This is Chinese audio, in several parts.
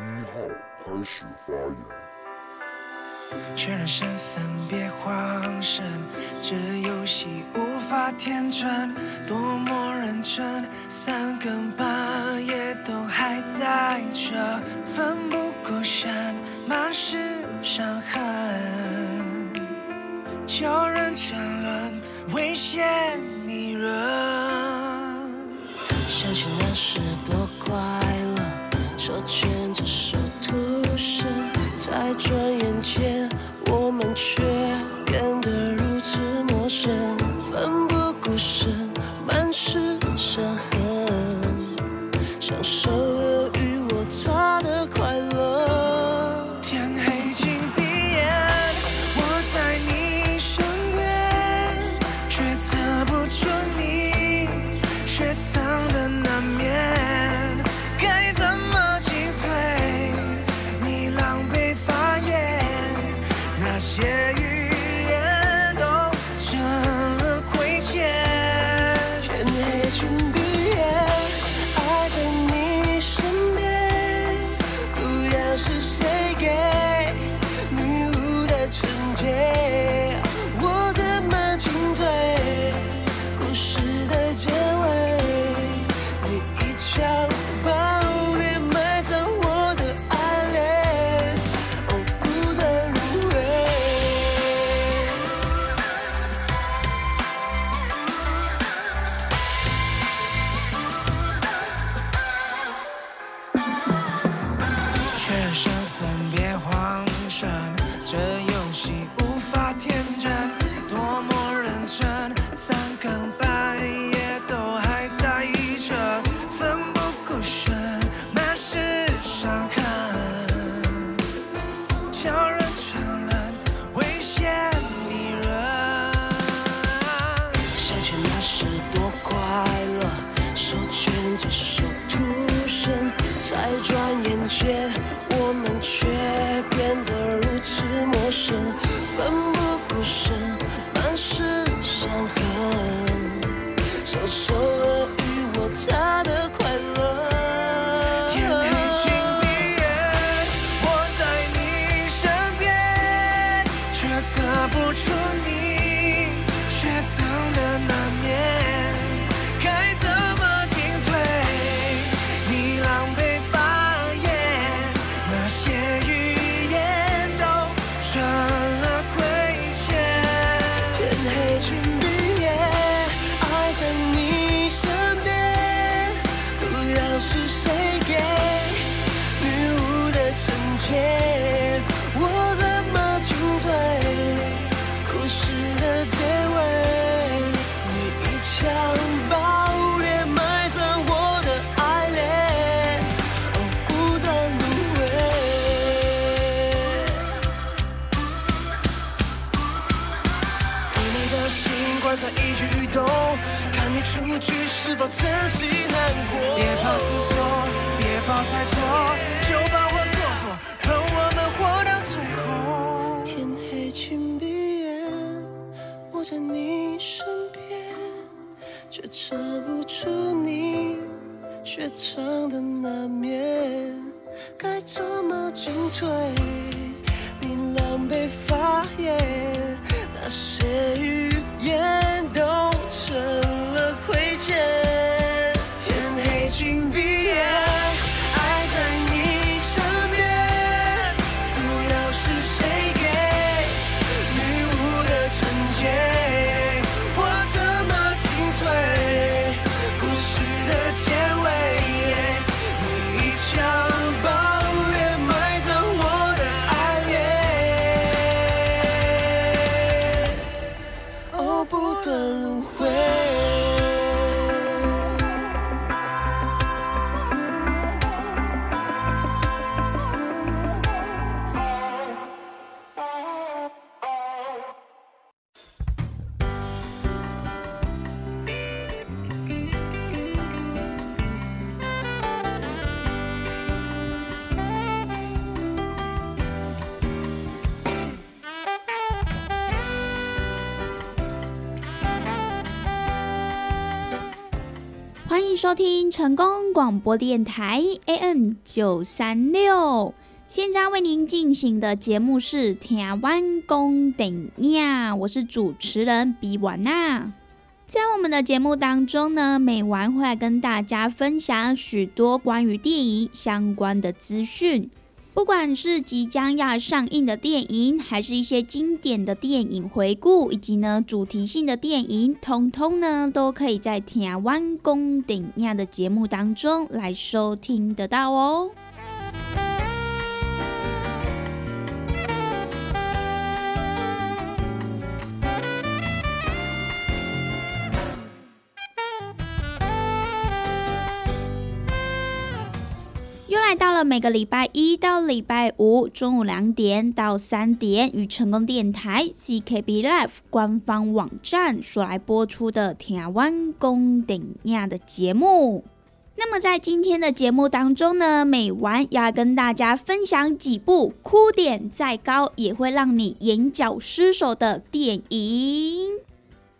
一号开始发言。确认身份，别慌神，这游戏无法天真，多么认真，三更半夜都还在这，奋不顾身，满是伤痕，叫人沉沦，危险。够，看你出去是否真心难过。别怕思索，别怕猜错，就把我错过，让我们活到最后。天黑请闭眼，我在你身边，却遮不住你雪藏的那面，该怎么进退？你狼狈发言，那些语。收听成功广播电台 AM 九三六。现在为您进行的节目是《台湾公顶呀》，我是主持人比瓦娜。在我们的节目当中呢，每晚会跟大家分享许多关于电影相关的资讯。不管是即将要上映的电影，还是一些经典的电影回顾，以及呢主题性的电影，通通呢都可以在《台湾公顶亚》的节目当中来收听得到哦。每个礼拜一到礼拜五中午两点到三点，与成功电台 CKB Life 官方网站所来播出的台湾公顶亚的节目。那么在今天的节目当中呢，每晚要跟大家分享几部哭点再高也会让你眼角失手的电影。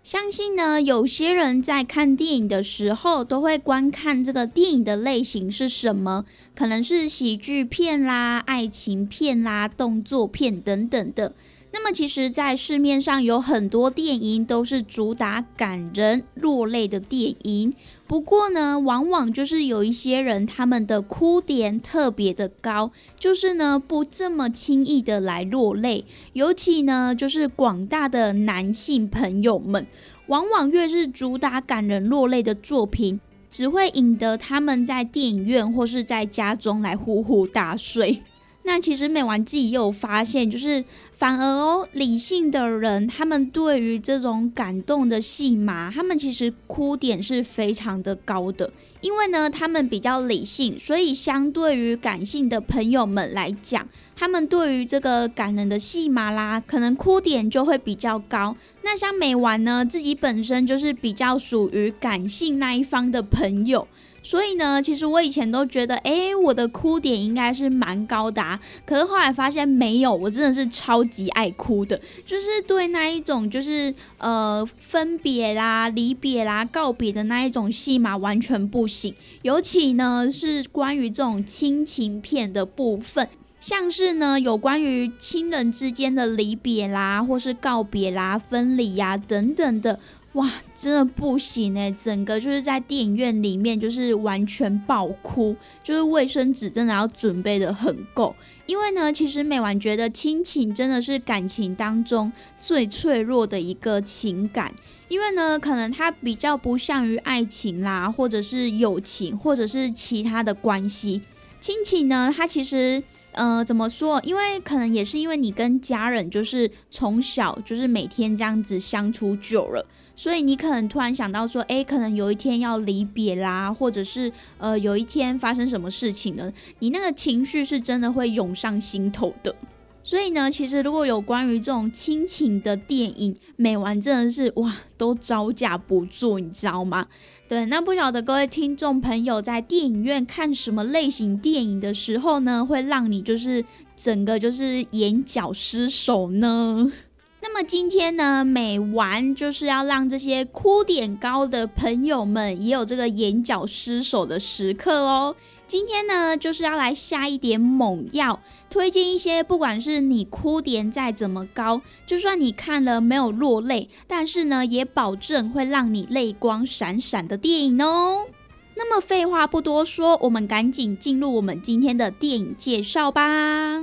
相信呢，有些人在看电影的时候，都会观看这个电影的类型是什么，可能是喜剧片啦、爱情片啦、动作片等等的。那么，其实，在市面上有很多电影都是主打感人落泪的电影。不过呢，往往就是有一些人，他们的哭点特别的高，就是呢，不这么轻易的来落泪。尤其呢，就是广大的男性朋友们，往往越是主打感人落泪的作品，只会引得他们在电影院或是在家中来呼呼大睡。那其实美完自己也有发现，就是反而哦，理性的人他们对于这种感动的戏码，他们其实哭点是非常的高的。因为呢，他们比较理性，所以相对于感性的朋友们来讲，他们对于这个感人的戏码啦，可能哭点就会比较高。那像美完呢，自己本身就是比较属于感性那一方的朋友。所以呢，其实我以前都觉得，哎，我的哭点应该是蛮高的，可是后来发现没有，我真的是超级爱哭的，就是对那一种就是呃分别啦、离别啦、告别的那一种戏码完全不行，尤其呢是关于这种亲情片的部分，像是呢有关于亲人之间的离别啦，或是告别啦、分离呀等等的。哇，真的不行哎！整个就是在电影院里面，就是完全爆哭，就是卫生纸真的要准备的很够。因为呢，其实美婉觉得亲情真的是感情当中最脆弱的一个情感，因为呢，可能它比较不像于爱情啦，或者是友情，或者是其他的关系。亲情呢，它其实。呃，怎么说？因为可能也是因为你跟家人就是从小就是每天这样子相处久了，所以你可能突然想到说，哎，可能有一天要离别啦，或者是呃有一天发生什么事情了，你那个情绪是真的会涌上心头的。所以呢，其实如果有关于这种亲情的电影，每完真的是哇，都招架不住，你知道吗？对，那不晓得各位听众朋友在电影院看什么类型电影的时候呢，会让你就是整个就是眼角失手呢？那么今天呢，美完就是要让这些哭点高的朋友们也有这个眼角失手的时刻哦。今天呢，就是要来下一点猛药，推荐一些不管是你哭点再怎么高，就算你看了没有落泪，但是呢，也保证会让你泪光闪闪的电影哦。那么废话不多说，我们赶紧进入我们今天的电影介绍吧。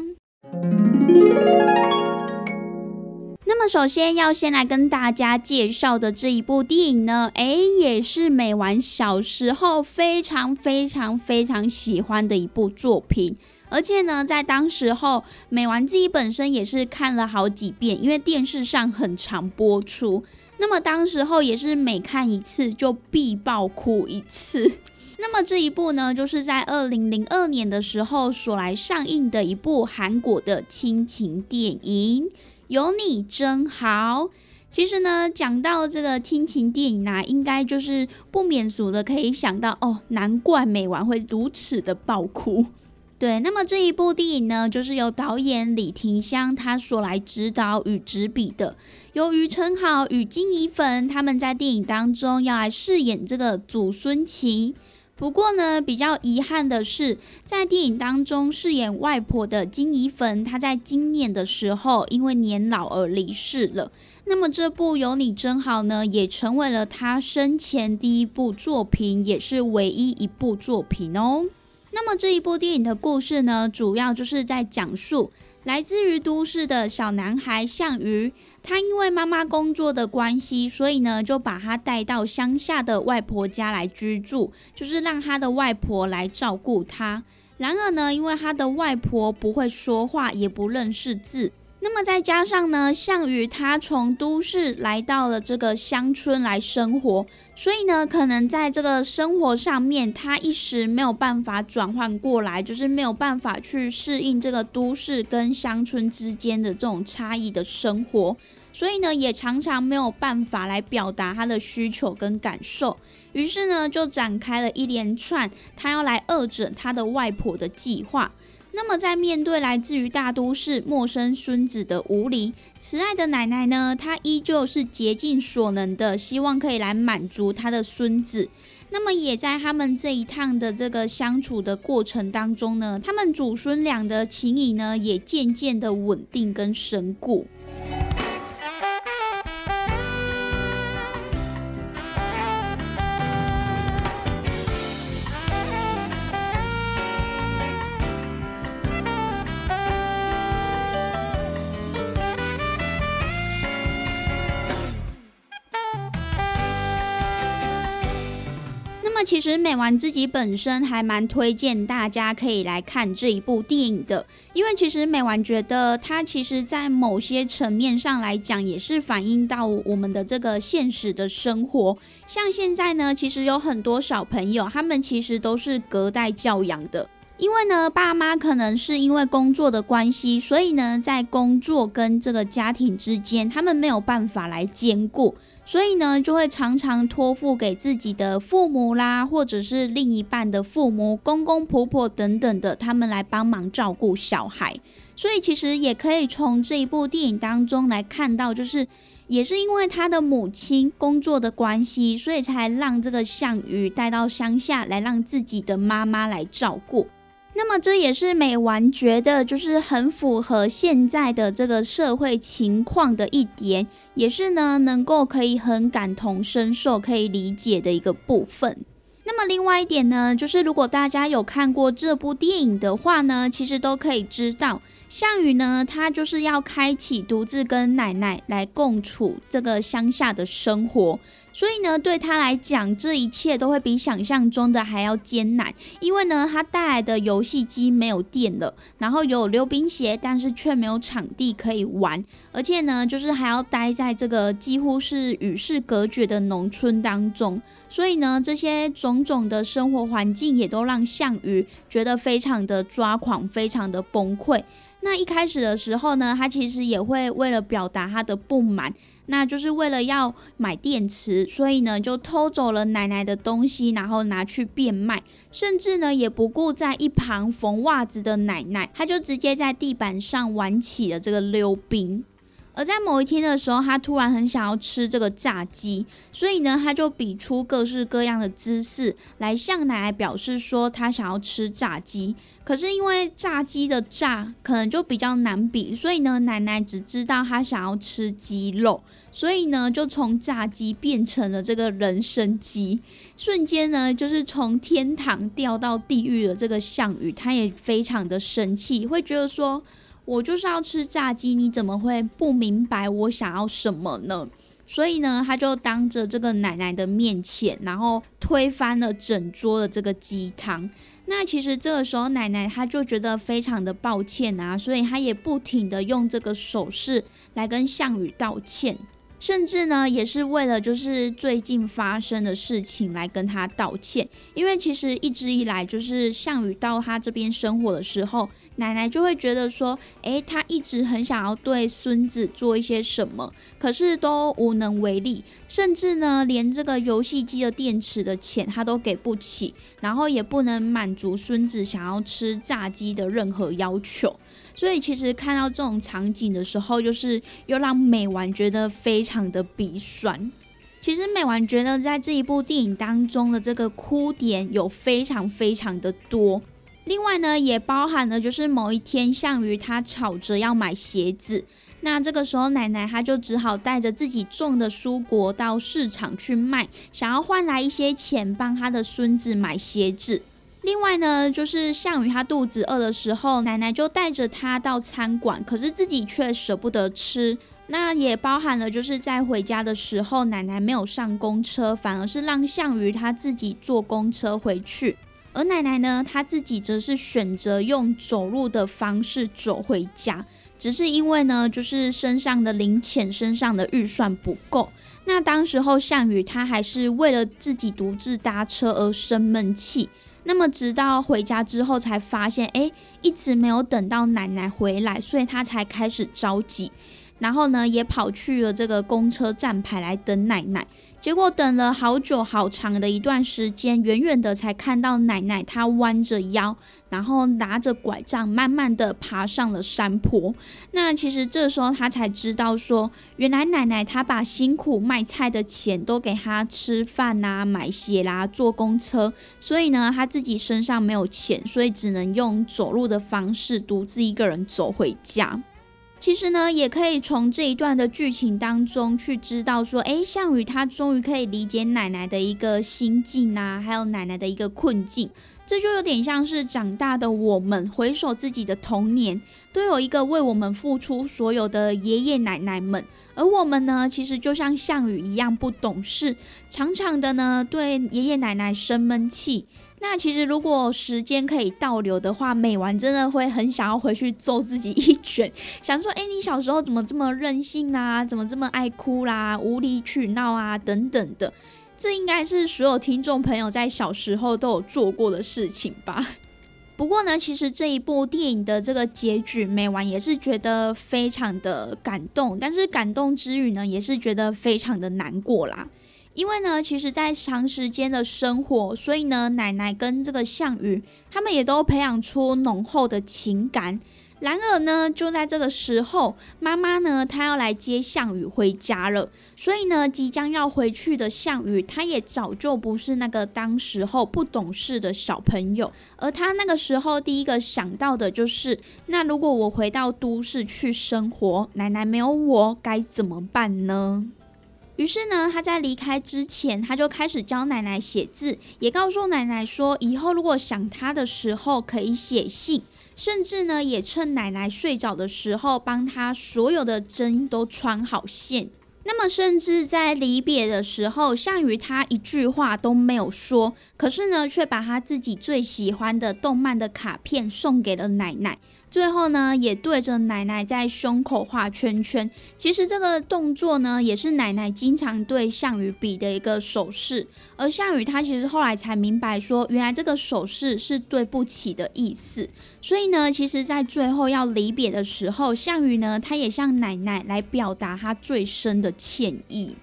那么，首先要先来跟大家介绍的这一部电影呢，诶，也是美完小时候非常非常非常喜欢的一部作品，而且呢，在当时候美完自己本身也是看了好几遍，因为电视上很常播出。那么当时候也是每看一次就必爆哭一次。那么这一部呢，就是在二零零二年的时候所来上映的一部韩国的亲情电影。有你真好。其实呢，讲到这个亲情电影啊，应该就是不免俗的，可以想到哦，难怪每晚会如此的爆哭。对，那么这一部电影呢，就是由导演李廷香他所来指导与执笔的。由于陈好与金怡粉他们在电影当中要来饰演这个祖孙情。不过呢，比较遗憾的是，在电影当中饰演外婆的金怡粉，她在今年的时候因为年老而离世了。那么这部《有你真好》呢，也成为了她生前第一部作品，也是唯一一部作品哦。那么这一部电影的故事呢，主要就是在讲述来自于都市的小男孩项羽。他因为妈妈工作的关系，所以呢就把他带到乡下的外婆家来居住，就是让他的外婆来照顾他。然而呢，因为他的外婆不会说话，也不认识字。那么再加上呢，项羽他从都市来到了这个乡村来生活，所以呢，可能在这个生活上面，他一时没有办法转换过来，就是没有办法去适应这个都市跟乡村之间的这种差异的生活，所以呢，也常常没有办法来表达他的需求跟感受，于是呢，就展开了一连串他要来恶整他的外婆的计划。那么，在面对来自于大都市陌生孙子的无理，慈爱的奶奶呢，她依旧是竭尽所能的，希望可以来满足她的孙子。那么，也在他们这一趟的这个相处的过程当中呢，他们祖孙俩的情谊呢，也渐渐的稳定跟深固。其实美完自己本身还蛮推荐大家可以来看这一部电影的，因为其实美完觉得它其实在某些层面上来讲，也是反映到我们的这个现实的生活。像现在呢，其实有很多小朋友，他们其实都是隔代教养的，因为呢，爸妈可能是因为工作的关系，所以呢，在工作跟这个家庭之间，他们没有办法来兼顾。所以呢，就会常常托付给自己的父母啦，或者是另一半的父母、公公婆婆等等的，他们来帮忙照顾小孩。所以其实也可以从这一部电影当中来看到，就是也是因为他的母亲工作的关系，所以才让这个项羽带到乡下来，让自己的妈妈来照顾。那么这也是美完觉得就是很符合现在的这个社会情况的一点，也是呢能够可以很感同身受、可以理解的一个部分。那么另外一点呢，就是如果大家有看过这部电影的话呢，其实都可以知道，项羽呢他就是要开启独自跟奶奶来共处这个乡下的生活。所以呢，对他来讲，这一切都会比想象中的还要艰难。因为呢，他带来的游戏机没有电了，然后有溜冰鞋，但是却没有场地可以玩，而且呢，就是还要待在这个几乎是与世隔绝的农村当中。所以呢，这些种种的生活环境也都让项羽觉得非常的抓狂，非常的崩溃。那一开始的时候呢，他其实也会为了表达他的不满。那就是为了要买电池，所以呢就偷走了奶奶的东西，然后拿去变卖，甚至呢也不顾在一旁缝袜子的奶奶，他就直接在地板上玩起了这个溜冰。而在某一天的时候，他突然很想要吃这个炸鸡，所以呢他就比出各式各样的姿势来向奶奶表示说他想要吃炸鸡。可是因为炸鸡的炸可能就比较难比，所以呢，奶奶只知道她想要吃鸡肉，所以呢，就从炸鸡变成了这个人参鸡，瞬间呢，就是从天堂掉到地狱的这个项羽，他也非常的生气，会觉得说，我就是要吃炸鸡，你怎么会不明白我想要什么呢？所以呢，他就当着这个奶奶的面前，然后推翻了整桌的这个鸡汤。那其实这个时候，奶奶她就觉得非常的抱歉啊，所以她也不停的用这个手势来跟项羽道歉，甚至呢，也是为了就是最近发生的事情来跟他道歉，因为其实一直以来就是项羽到他这边生活的时候。奶奶就会觉得说，诶，她一直很想要对孙子做一些什么，可是都无能为力，甚至呢，连这个游戏机的电池的钱她都给不起，然后也不能满足孙子想要吃炸鸡的任何要求。所以其实看到这种场景的时候，就是又让美完觉得非常的鼻酸。其实美完觉得在这一部电影当中的这个哭点有非常非常的多。另外呢，也包含了就是某一天项羽他吵着要买鞋子，那这个时候奶奶她就只好带着自己种的蔬果到市场去卖，想要换来一些钱帮他的孙子买鞋子。另外呢，就是项羽他肚子饿的时候，奶奶就带着他到餐馆，可是自己却舍不得吃。那也包含了就是在回家的时候，奶奶没有上公车，反而是让项羽他自己坐公车回去。而奶奶呢，她自己则是选择用走路的方式走回家，只是因为呢，就是身上的零钱、身上的预算不够。那当时候项羽他还是为了自己独自搭车而生闷气。那么直到回家之后才发现，哎，一直没有等到奶奶回来，所以他才开始着急。然后呢，也跑去了这个公车站牌来等奶奶。结果等了好久好长的一段时间，远远的才看到奶奶她弯着腰，然后拿着拐杖，慢慢的爬上了山坡。那其实这时候他才知道说，原来奶奶她把辛苦卖菜的钱都给他吃饭啊、买鞋啦、坐公车，所以呢，他自己身上没有钱，所以只能用走路的方式独自一个人走回家。其实呢，也可以从这一段的剧情当中去知道说，哎，项羽他终于可以理解奶奶的一个心境啊，还有奶奶的一个困境。这就有点像是长大的我们回首自己的童年，都有一个为我们付出所有的爷爷奶奶们，而我们呢，其实就像项羽一样不懂事，常常的呢对爷爷奶奶生闷气。那其实，如果时间可以倒流的话，美完真的会很想要回去揍自己一拳，想说：哎，你小时候怎么这么任性啦？怎么这么爱哭啦？无理取闹啊，等等的。这应该是所有听众朋友在小时候都有做过的事情吧。不过呢，其实这一部电影的这个结局，美完也是觉得非常的感动，但是感动之余呢，也是觉得非常的难过啦。因为呢，其实，在长时间的生活，所以呢，奶奶跟这个项羽，他们也都培养出浓厚的情感。然而呢，就在这个时候，妈妈呢，她要来接项羽回家了。所以呢，即将要回去的项羽，他也早就不是那个当时候不懂事的小朋友。而他那个时候，第一个想到的就是，那如果我回到都市去生活，奶奶没有我，该怎么办呢？于是呢，他在离开之前，他就开始教奶奶写字，也告诉奶奶说，以后如果想他的时候可以写信，甚至呢，也趁奶奶睡着的时候，帮他所有的针都穿好线。那么，甚至在离别的时候，项羽他一句话都没有说，可是呢，却把他自己最喜欢的动漫的卡片送给了奶奶。最后呢，也对着奶奶在胸口画圈圈。其实这个动作呢，也是奶奶经常对项羽比的一个手势。而项羽他其实后来才明白，说原来这个手势是对不起的意思。所以呢，其实，在最后要离别的时候，项羽呢，他也向奶奶来表达他最深的歉意。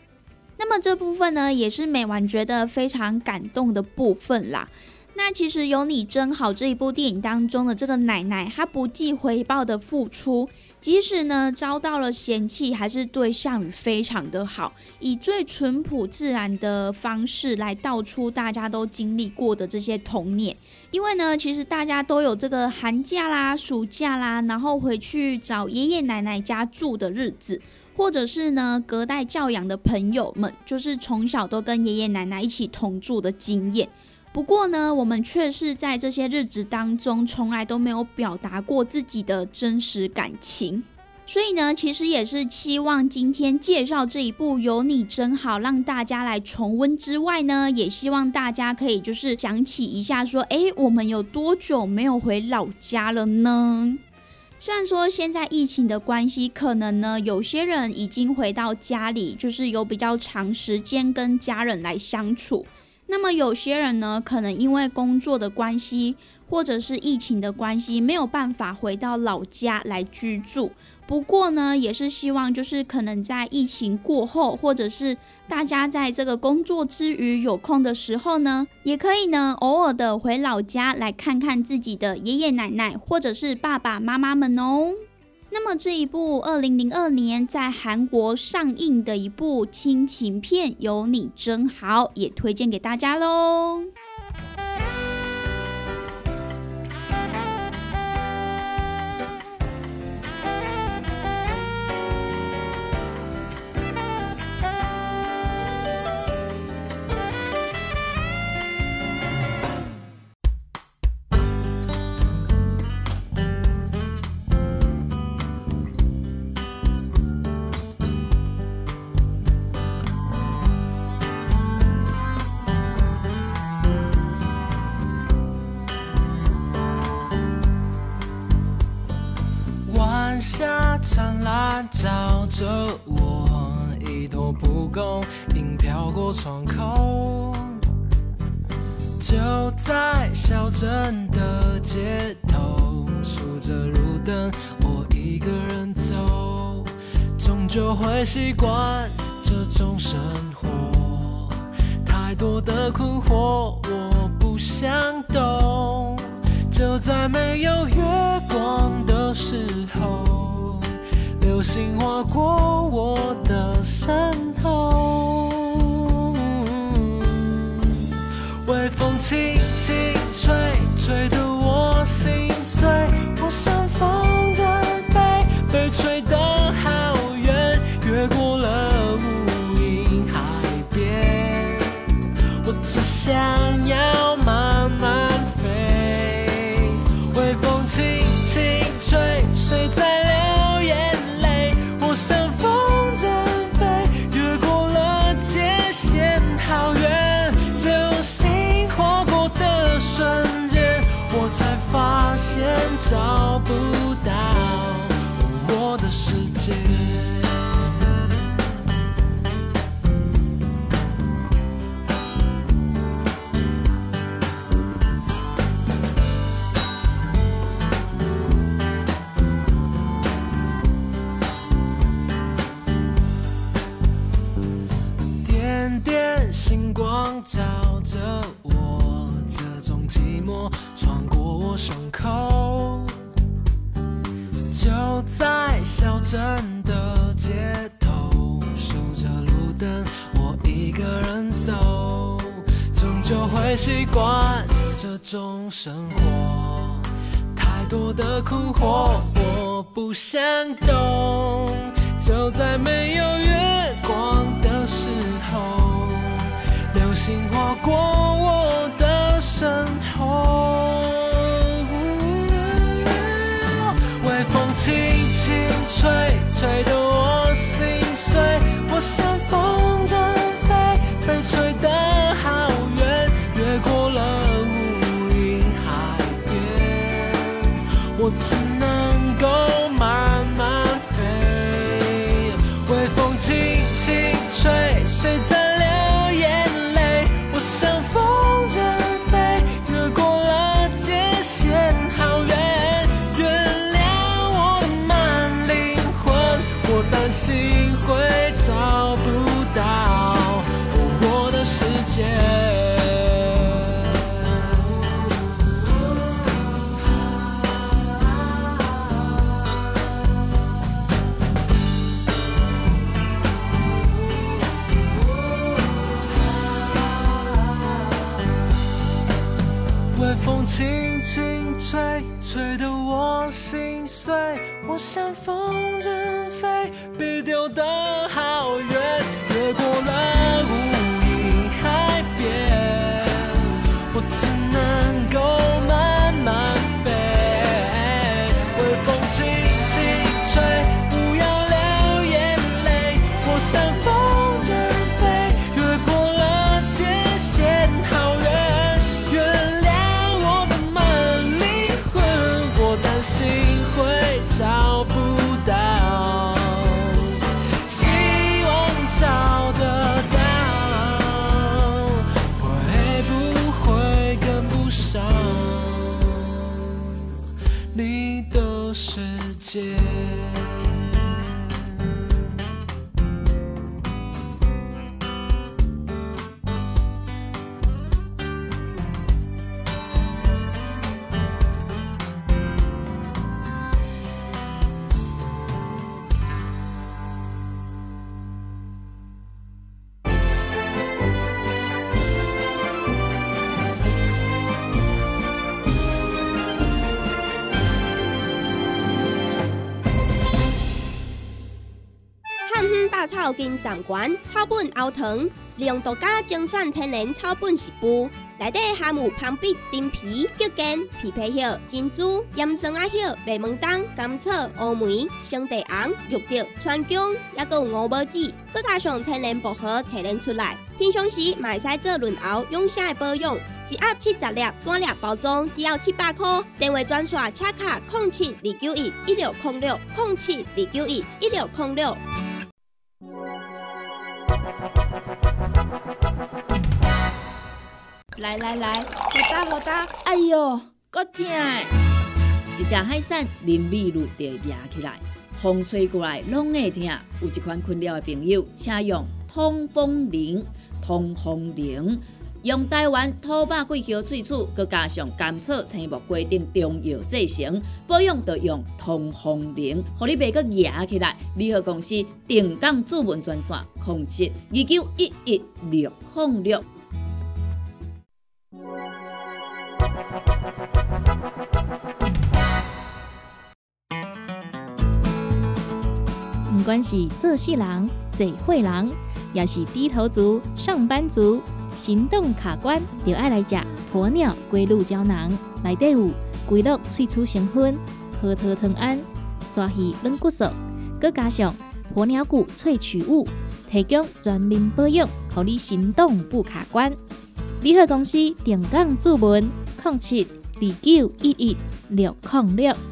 那么这部分呢，也是美完觉得非常感动的部分啦。那其实有你真好这一部电影当中的这个奶奶，她不计回报的付出，即使呢遭到了嫌弃，还是对项羽非常的好，以最淳朴自然的方式来道出大家都经历过的这些童年。因为呢，其实大家都有这个寒假啦、暑假啦，然后回去找爷爷奶奶家住的日子，或者是呢隔代教养的朋友们，就是从小都跟爷爷奶奶一起同住的经验。不过呢，我们却是在这些日子当中，从来都没有表达过自己的真实感情。所以呢，其实也是期望今天介绍这一部《有你真好》，让大家来重温之外呢，也希望大家可以就是想起一下，说，哎，我们有多久没有回老家了呢？虽然说现在疫情的关系，可能呢有些人已经回到家里，就是有比较长时间跟家人来相处。那么有些人呢，可能因为工作的关系，或者是疫情的关系，没有办法回到老家来居住，不过呢，也是希望就是可能在疫情过后，或者是大家在这个工作之余有空的时候呢，也可以呢偶尔的回老家来看看自己的爷爷奶奶或者是爸爸妈妈们哦。那么这一部二零零二年在韩国上映的一部亲情片《有你真好》，也推荐给大家喽。着我，一朵蒲公英飘过窗口。就在小镇的街头，数着路灯，我一个人走，终究会习惯这种生活。太多的困惑，我不想懂。就在没有月微终究会习惯这种生活。太多的困惑，我不想懂。就在没有月光的时候，流星划过我的身后，微风轻轻吹，吹动世界。上馆草本熬糖，利用独家精选天然草本食补，内底含有芳碧、丁皮、桔根、枇杷叶、珍珠、盐酸啊叶、麦门冬、甘草、乌梅、生地红、玉竹、川芎，还有五宝子，佮加上天然薄荷提炼出来。平常时买使做润喉养生的保养，一盒七十粒，单粒包装只要七百块。电话专线：车卡零七二九一一六零六零七二九一一六零六。来来来，好打好打，哎哟，够痛！一只海扇淋米露就压起来，风吹过来拢会痛。有一款困扰的朋友，请用通风铃。通风铃用台湾土白桂花萃取，佮加上甘草、青木规定中药制成，保养要用通风铃，互你袂佮压起来。联合公司定岗主文专线：零七二九一一六零六。不管是做事人、做会人，也是低头族、上班族，行动卡关，就爱来食鸵鸟龟鹿胶囊。内底有龟鹿萃取成分，核桃藤胺、刷鱼软骨素，佮加上鸵鸟骨萃取物，提供全面保养，让你行动不卡关。联合公司定岗注文：零七二九一一六零六。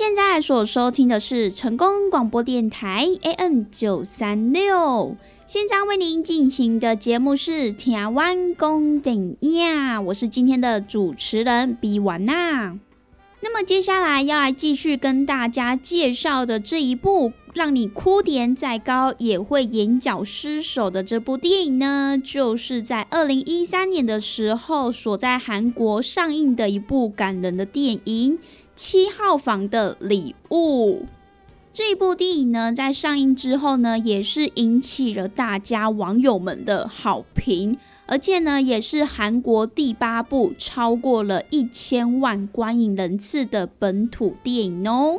现在所收听的是成功广播电台 AM 九三六，现在为您进行的节目是《台湾公顶呀》，我是今天的主持人比完娜。那么接下来要来继续跟大家介绍的这一部让你哭点再高也会眼角失手的这部电影呢，就是在二零一三年的时候所在韩国上映的一部感人的电影。七号房的礼物这部电影呢，在上映之后呢，也是引起了大家网友们的好评，而且呢，也是韩国第八部超过了一千万观影人次的本土电影哦。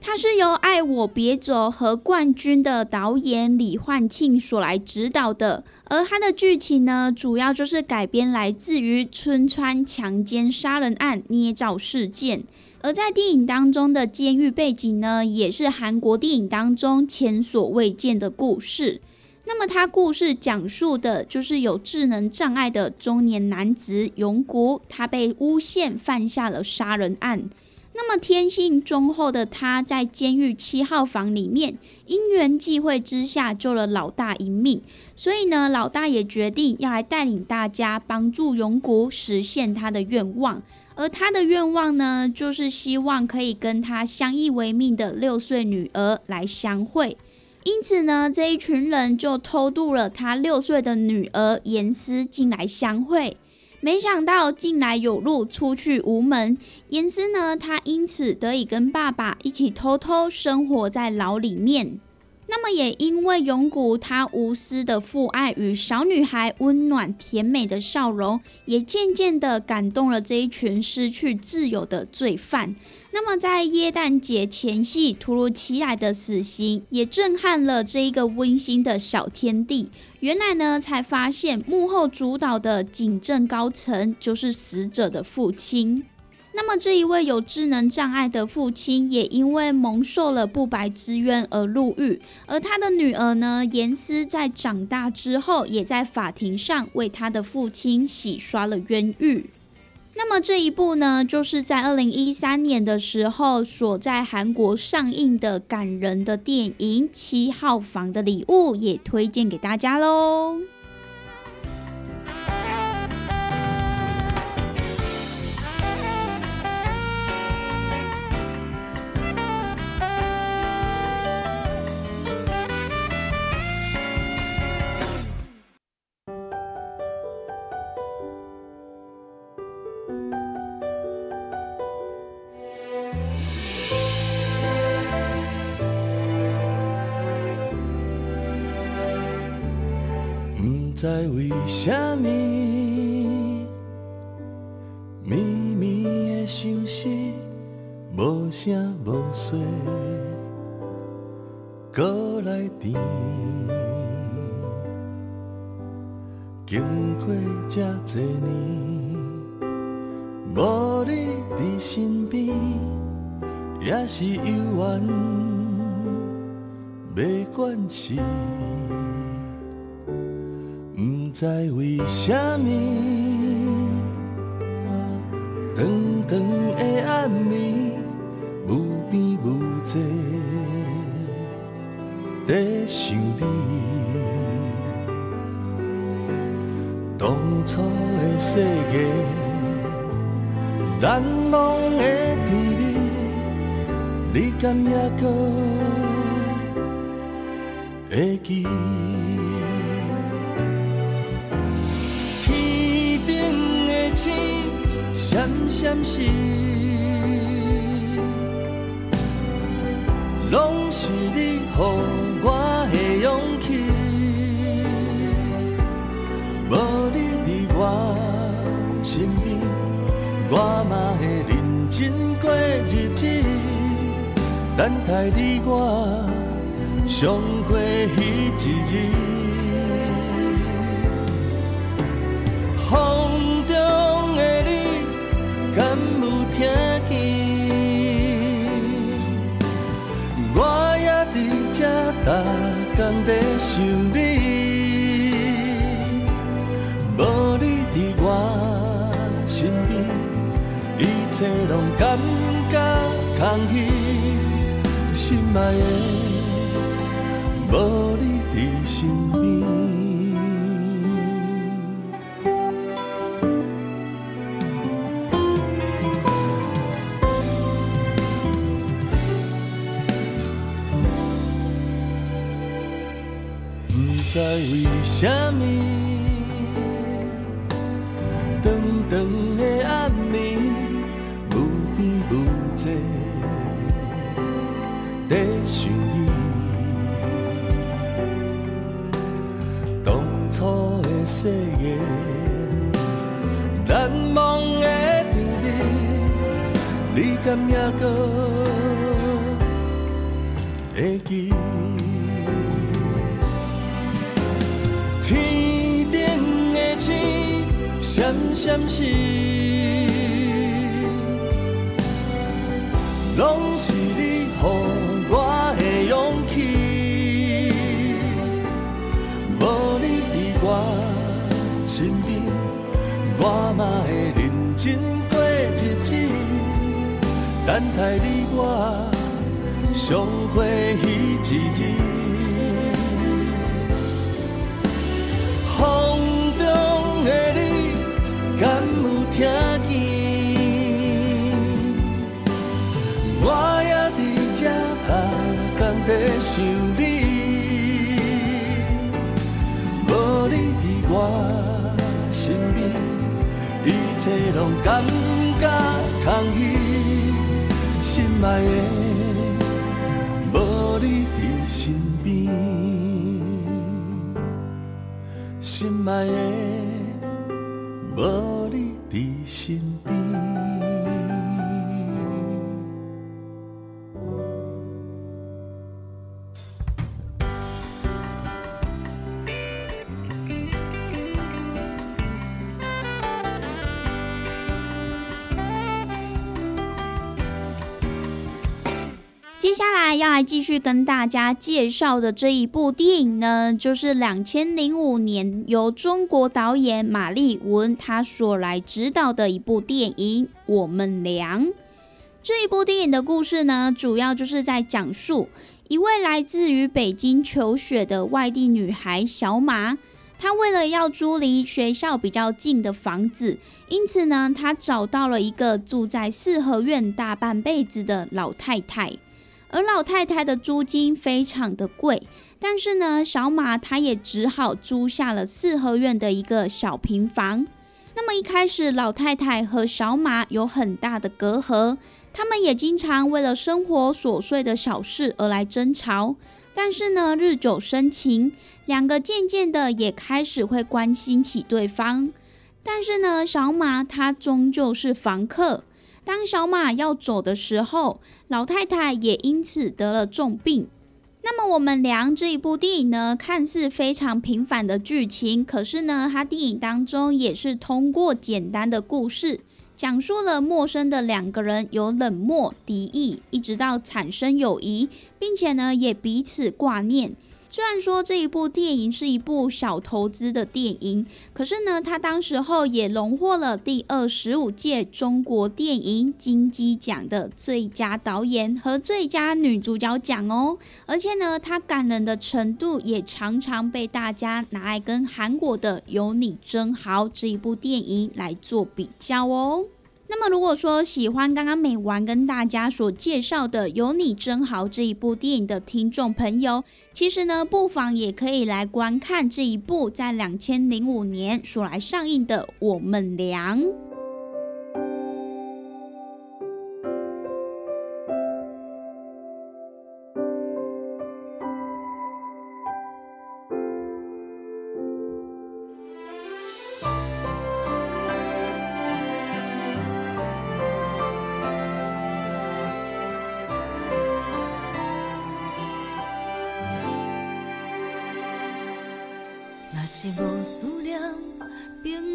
它是由《爱我别走》和冠军的导演李焕庆所来指导的，而它的剧情呢，主要就是改编来自于春川强奸杀人案捏造事件。而在电影当中的监狱背景呢，也是韩国电影当中前所未见的故事。那么，他故事讲述的就是有智能障碍的中年男子永谷，他被诬陷犯下了杀人案。那么，天性忠厚的他，在监狱七号房里面，因缘际会之下救了老大一命。所以呢，老大也决定要来带领大家帮助永谷实现他的愿望。而他的愿望呢，就是希望可以跟他相依为命的六岁女儿来相会。因此呢，这一群人就偷渡了他六岁的女儿严思进来相会。没想到进来有路，出去无门。严思呢，他因此得以跟爸爸一起偷偷生活在牢里面。那么也因为永谷他无私的父爱与小女孩温暖甜美的笑容，也渐渐的感动了这一群失去自由的罪犯。那么在耶诞节前夕，突如其来的死刑也震撼了这一个温馨的小天地。原来呢，才发现幕后主导的警政高层就是死者的父亲。那么这一位有智能障碍的父亲，也因为蒙受了不白之冤而入狱，而他的女儿呢，严思在长大之后，也在法庭上为他的父亲洗刷了冤狱。那么这一部呢，就是在二零一三年的时候，所在韩国上映的感人的电影《七号房的礼物》，也推荐给大家喽。不知为什么，绵绵的相思，无声无息，搁来甜。经过这多年，无你伫身边。也是有缘，袂管是，不知为什么，长长的暗暝，无边无际，在想你。当初的世界，难忘的甜蜜，你敢也搁会记？闪闪烁，拢是你予我的勇气。无你伫我身边，我嘛会认真过日子。等待你我相会彼一日。在想你。无你伫我身边，一切拢感觉空虚。心爱的，无你伫身边。身边，一切拢感觉空虚。心爱的，无你伫身边。心爱的，来要来继续跟大家介绍的这一部电影呢，就是两千零五年由中国导演马丽文他所来指导的一部电影《我们俩》。这一部电影的故事呢，主要就是在讲述一位来自于北京求学的外地女孩小马，她为了要租离学校比较近的房子，因此呢，她找到了一个住在四合院大半辈子的老太太。而老太太的租金非常的贵，但是呢，小马她也只好租下了四合院的一个小平房。那么一开始，老太太和小马有很大的隔阂，他们也经常为了生活琐碎的小事而来争吵。但是呢，日久生情，两个渐渐的也开始会关心起对方。但是呢，小马他终究是房客。当小马要走的时候，老太太也因此得了重病。那么我们聊这一部电影呢，看似非常平凡的剧情，可是呢，它电影当中也是通过简单的故事，讲述了陌生的两个人由冷漠敌意，一直到产生友谊，并且呢也彼此挂念。虽然说这一部电影是一部小投资的电影，可是呢，它当时候也荣获了第二十五届中国电影金鸡奖的最佳导演和最佳女主角奖哦。而且呢，它感人的程度也常常被大家拿来跟韩国的《有你真好》这一部电影来做比较哦。那么，如果说喜欢刚刚美完跟大家所介绍的《有你真好》这一部电影的听众朋友，其实呢，不妨也可以来观看这一部在两千零五年所来上映的《我们俩》。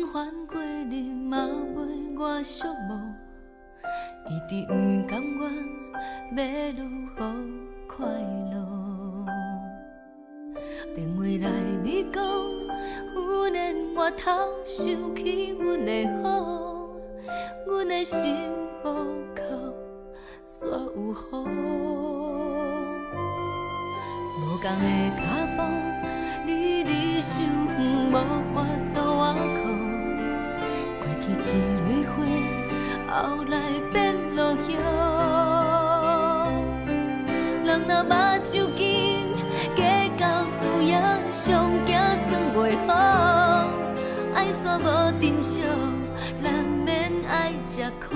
平凡过你嘛袂我寂寞。一直不甘愿，要如何快乐？电话来你讲，忽然我头想起阮的好，阮的心无靠煞有雨。无共的脚步，离你想远，无法。一蕊花，后来变落叶。人若目睭紧，计较输赢，上惊算袂好。爱煞无珍惜，难免爱吃苦。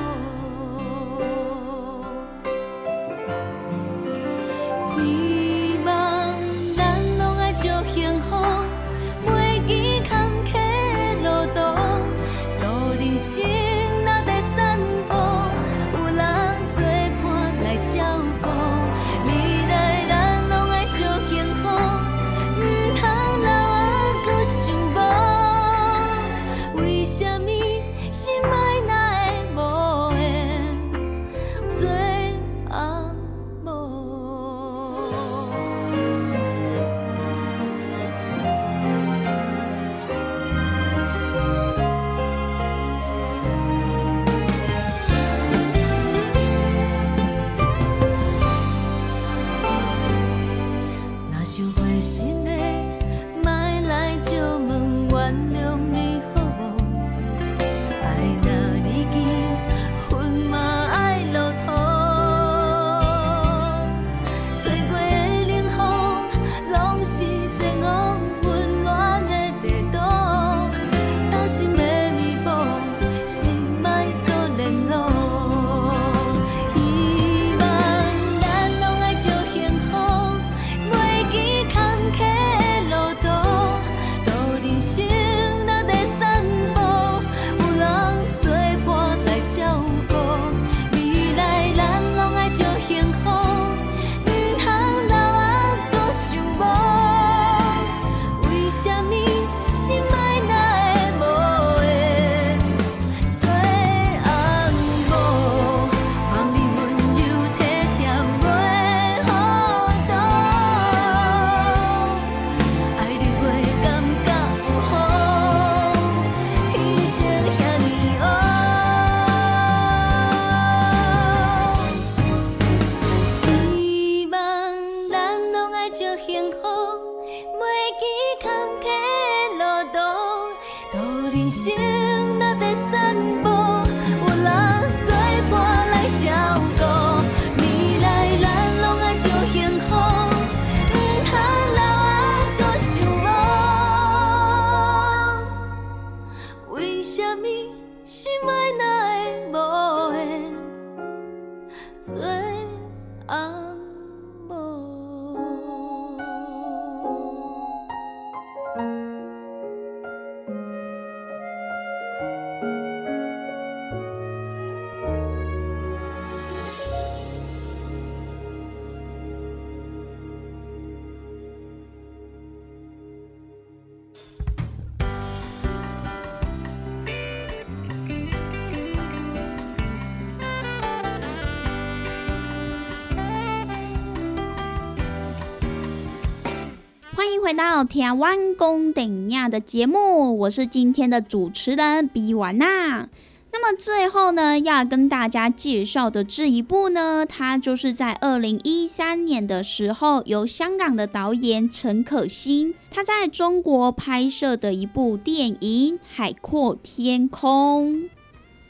到台湾公顶亚的节目，我是今天的主持人比完娜。那么最后呢，要跟大家介绍的这一部呢，它就是在二零一三年的时候，由香港的导演陈可辛他在中国拍摄的一部电影《海阔天空》。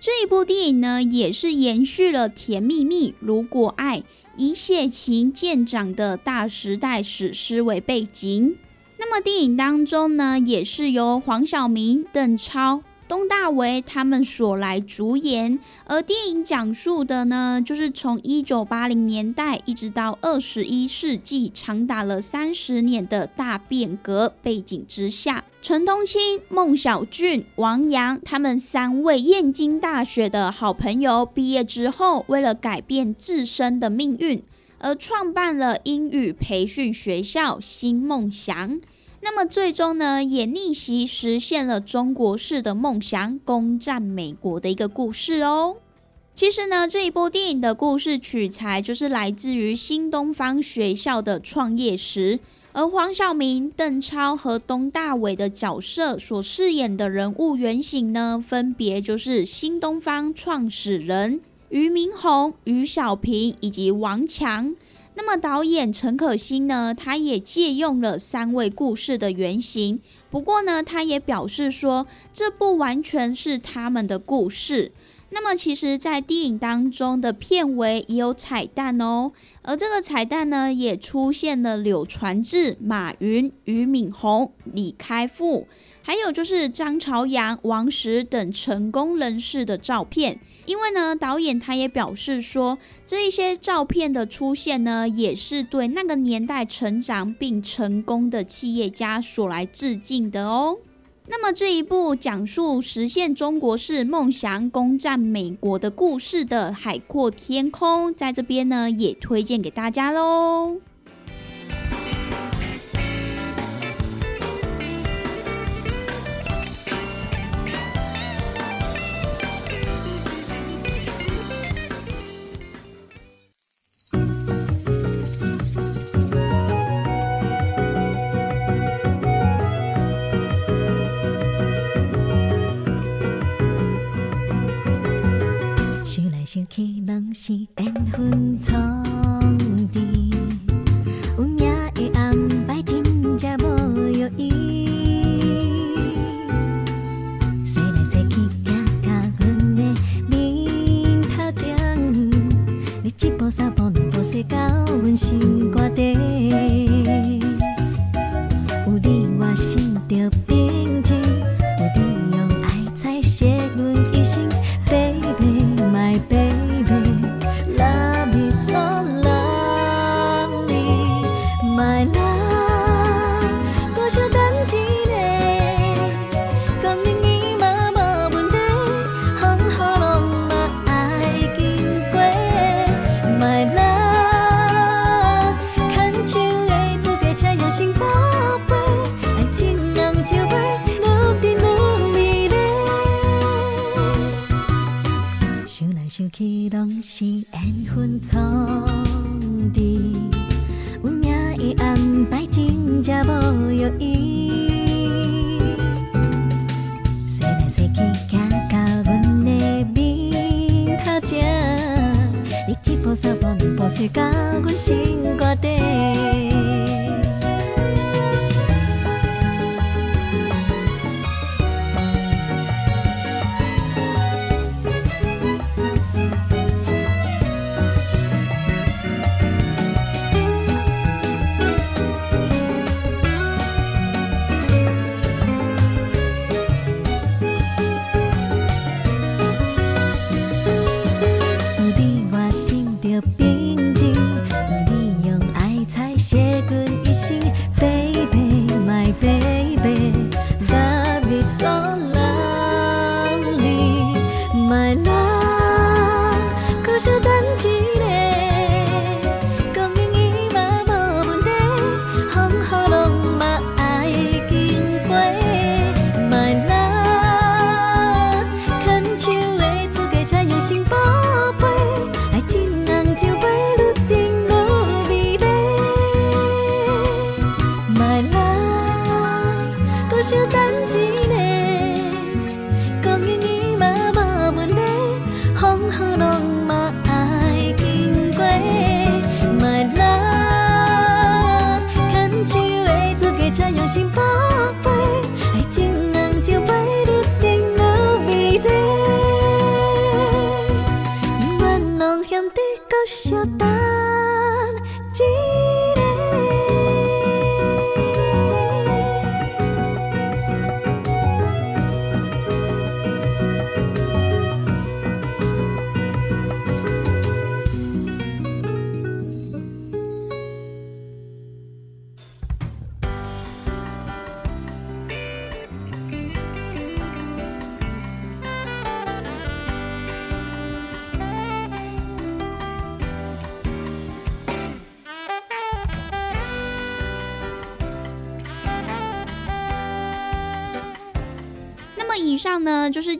这一部电影呢，也是延续了《甜蜜蜜》《如果爱》以血情见长的大时代史诗为背景。那么电影当中呢，也是由黄晓明、邓超。东大为他们所来主演，而电影讲述的呢，就是从一九八零年代一直到二十一世纪，长达了三十年的大变革背景之下，陈东青、孟小俊、王阳他们三位燕京大学的好朋友毕业之后，为了改变自身的命运，而创办了英语培训学校新梦想。那么最终呢，也逆袭实现了中国式的梦想，攻占美国的一个故事哦。其实呢，这一部电影的故事取材就是来自于新东方学校的创业时，而黄晓明、邓超和东大伟的角色所饰演的人物原型呢，分别就是新东方创始人俞明洪、俞小平以及王强。那么导演陈可辛呢，他也借用了三位故事的原型。不过呢，他也表示说，这不完全是他们的故事。那么其实，在电影当中的片尾也有彩蛋哦。而这个彩蛋呢，也出现了柳传志、马云、俞敏洪、李开复，还有就是张朝阳、王石等成功人士的照片。因为呢，导演他也表示说，这一些照片的出现呢，也是对那个年代成长并成功的企业家所来致敬的哦。那么这一部讲述实现中国式梦想、攻占美国的故事的《海阔天空》，在这边呢，也推荐给大家喽。起拢是来想去，拢是缘分创治，运命的安排真正无约意。洗来洗去，行到阮的面头前，你一步三步两步洗到阮心肝底。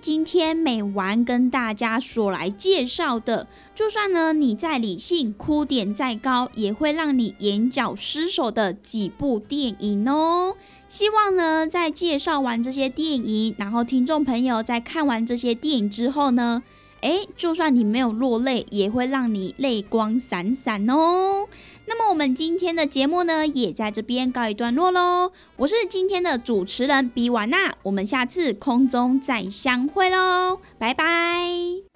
今天美完跟大家所来介绍的。就算呢你再理性，哭点再高，也会让你眼角失手的几部电影哦。希望呢，在介绍完这些电影，然后听众朋友在看完这些电影之后呢，诶，就算你没有落泪，也会让你泪光闪闪哦。那么我们今天的节目呢，也在这边告一段落喽。我是今天的主持人比瓦娜，我们下次空中再相会喽，拜拜。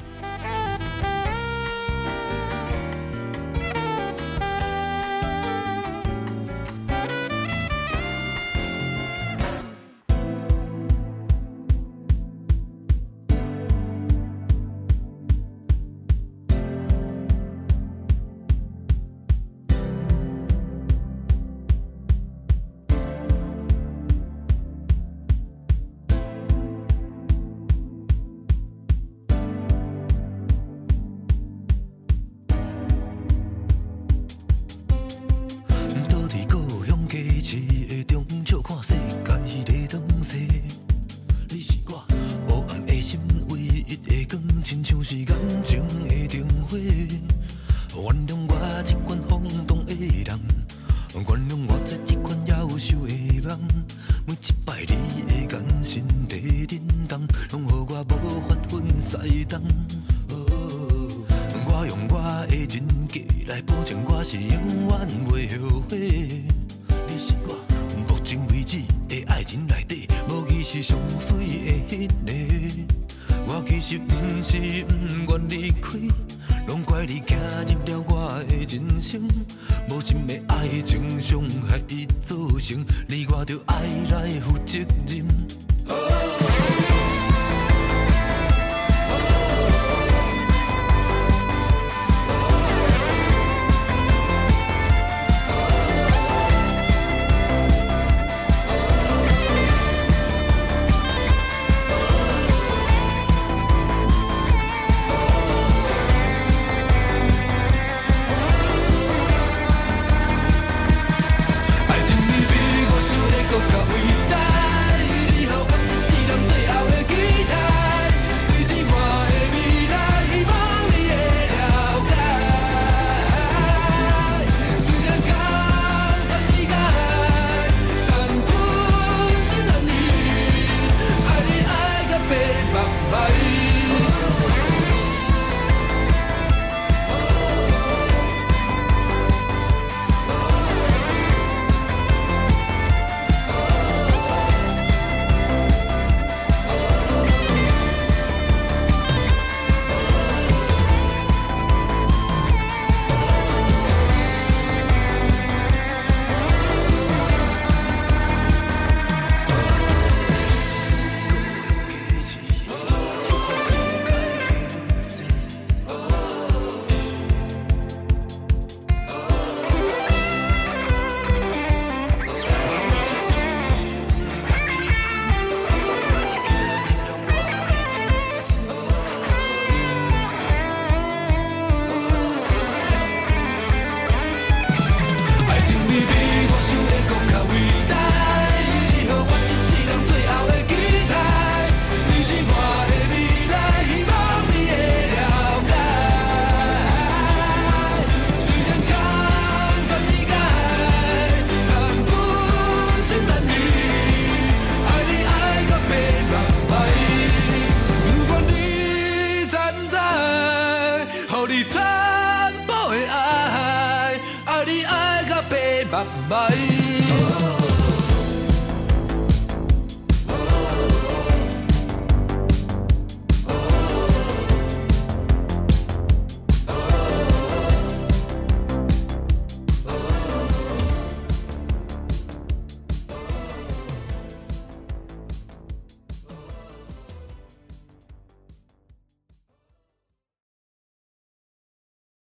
你爱甲